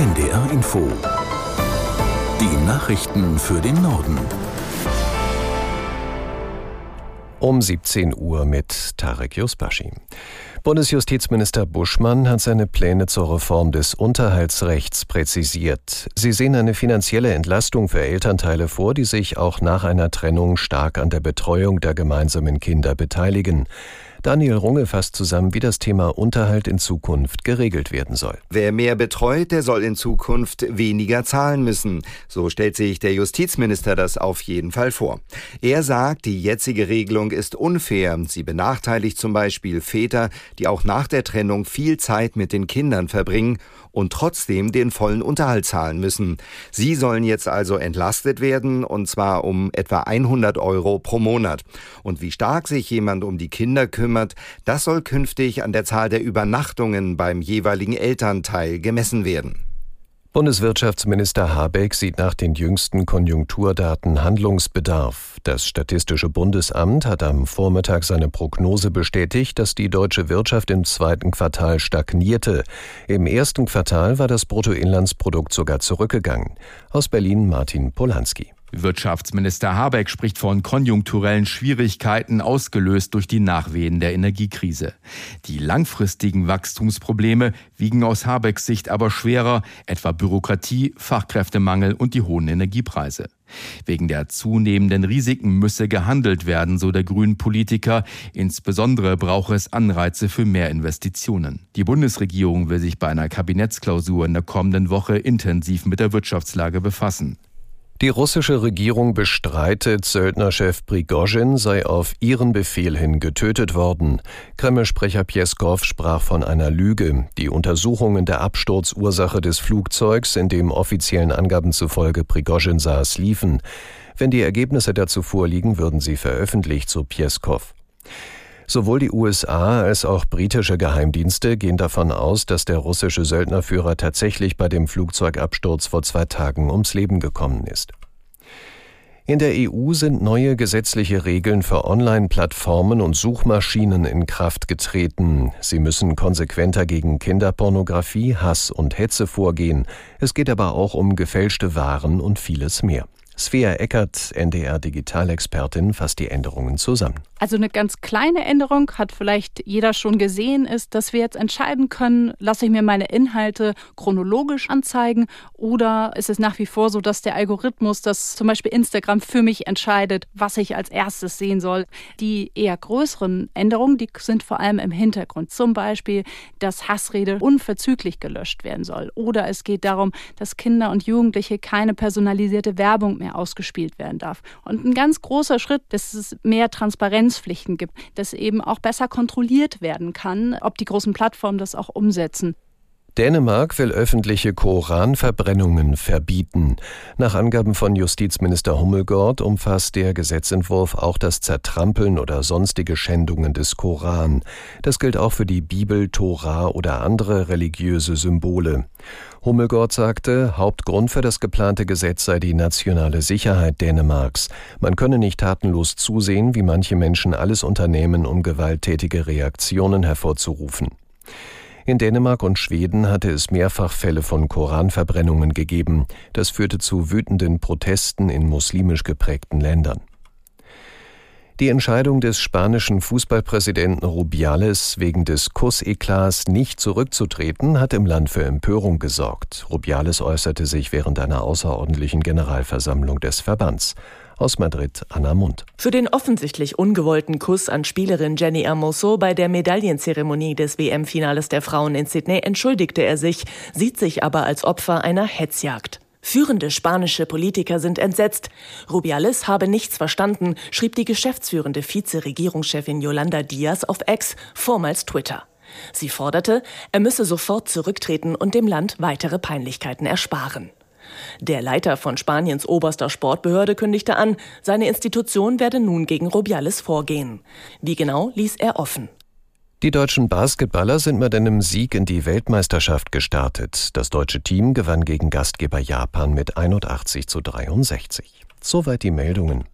NDR Info. Die Nachrichten für den Norden. Um 17 Uhr mit Tarek Yusbashi. Bundesjustizminister Buschmann hat seine Pläne zur Reform des Unterhaltsrechts präzisiert. Sie sehen eine finanzielle Entlastung für Elternteile vor, die sich auch nach einer Trennung stark an der Betreuung der gemeinsamen Kinder beteiligen. Daniel Runge fasst zusammen, wie das Thema Unterhalt in Zukunft geregelt werden soll. Wer mehr betreut, der soll in Zukunft weniger zahlen müssen. So stellt sich der Justizminister das auf jeden Fall vor. Er sagt, die jetzige Regelung ist unfair. Sie benachteiligt zum Beispiel Väter, die auch nach der Trennung viel Zeit mit den Kindern verbringen und trotzdem den vollen Unterhalt zahlen müssen. Sie sollen jetzt also entlastet werden, und zwar um etwa 100 Euro pro Monat. Und wie stark sich jemand um die Kinder kümmert, das soll künftig an der Zahl der Übernachtungen beim jeweiligen Elternteil gemessen werden. Bundeswirtschaftsminister Habeck sieht nach den jüngsten Konjunkturdaten Handlungsbedarf. Das Statistische Bundesamt hat am Vormittag seine Prognose bestätigt, dass die deutsche Wirtschaft im zweiten Quartal stagnierte. Im ersten Quartal war das Bruttoinlandsprodukt sogar zurückgegangen. Aus Berlin Martin Polanski. Wirtschaftsminister Habeck spricht von konjunkturellen Schwierigkeiten ausgelöst durch die Nachwehen der Energiekrise. Die langfristigen Wachstumsprobleme wiegen aus Habecks Sicht aber schwerer, etwa Bürokratie, Fachkräftemangel und die hohen Energiepreise. Wegen der zunehmenden Risiken müsse gehandelt werden, so der grünen Politiker. Insbesondere brauche es Anreize für mehr Investitionen. Die Bundesregierung will sich bei einer Kabinettsklausur in der kommenden Woche intensiv mit der Wirtschaftslage befassen. Die russische Regierung bestreitet, Söldnerchef Prigozhin sei auf ihren Befehl hin getötet worden. Kreml-Sprecher Pieskow sprach von einer Lüge. Die Untersuchungen der Absturzursache des Flugzeugs, in dem offiziellen Angaben zufolge Prigozhin saß, liefen. Wenn die Ergebnisse dazu vorliegen, würden sie veröffentlicht, so Pieskow. Sowohl die USA als auch britische Geheimdienste gehen davon aus, dass der russische Söldnerführer tatsächlich bei dem Flugzeugabsturz vor zwei Tagen ums Leben gekommen ist. In der EU sind neue gesetzliche Regeln für Online-Plattformen und Suchmaschinen in Kraft getreten. Sie müssen konsequenter gegen Kinderpornografie, Hass und Hetze vorgehen. Es geht aber auch um gefälschte Waren und vieles mehr. Svea Eckert, NDR Digitalexpertin, fasst die Änderungen zusammen. Also eine ganz kleine Änderung hat vielleicht jeder schon gesehen, ist, dass wir jetzt entscheiden können, lasse ich mir meine Inhalte chronologisch anzeigen oder ist es nach wie vor so, dass der Algorithmus, dass zum Beispiel Instagram für mich entscheidet, was ich als erstes sehen soll. Die eher größeren Änderungen, die sind vor allem im Hintergrund. Zum Beispiel, dass Hassrede unverzüglich gelöscht werden soll oder es geht darum, dass Kinder und Jugendliche keine personalisierte Werbung mehr ausgespielt werden darf. Und ein ganz großer Schritt, dass es mehr Transparenzpflichten gibt, dass eben auch besser kontrolliert werden kann, ob die großen Plattformen das auch umsetzen. Dänemark will öffentliche Koranverbrennungen verbieten. Nach Angaben von Justizminister Hummelgord umfasst der Gesetzentwurf auch das Zertrampeln oder sonstige Schändungen des Koran. Das gilt auch für die Bibel, Tora oder andere religiöse Symbole. Hummelgord sagte, Hauptgrund für das geplante Gesetz sei die nationale Sicherheit Dänemarks. Man könne nicht tatenlos zusehen, wie manche Menschen alles unternehmen, um gewalttätige Reaktionen hervorzurufen. In Dänemark und Schweden hatte es mehrfach Fälle von Koranverbrennungen gegeben. Das führte zu wütenden Protesten in muslimisch geprägten Ländern. Die Entscheidung des spanischen Fußballpräsidenten Rubiales, wegen des Kusseklats nicht zurückzutreten, hat im Land für Empörung gesorgt. Rubiales äußerte sich während einer außerordentlichen Generalversammlung des Verbands. Aus Madrid Anna Mund. Für den offensichtlich ungewollten Kuss an Spielerin Jenny Hermoso bei der Medaillenzeremonie des WM-Finales der Frauen in Sydney entschuldigte er sich, sieht sich aber als Opfer einer Hetzjagd. Führende spanische Politiker sind entsetzt. Rubiales habe nichts verstanden, schrieb die geschäftsführende Vize-Regierungschefin Yolanda Diaz auf Ex, vormals Twitter. Sie forderte, er müsse sofort zurücktreten und dem Land weitere Peinlichkeiten ersparen. Der Leiter von Spaniens oberster Sportbehörde kündigte an, seine Institution werde nun gegen Rubiales vorgehen. Wie genau ließ er offen. Die deutschen Basketballer sind mit einem Sieg in die Weltmeisterschaft gestartet. Das deutsche Team gewann gegen Gastgeber Japan mit 81 zu 63. Soweit die Meldungen.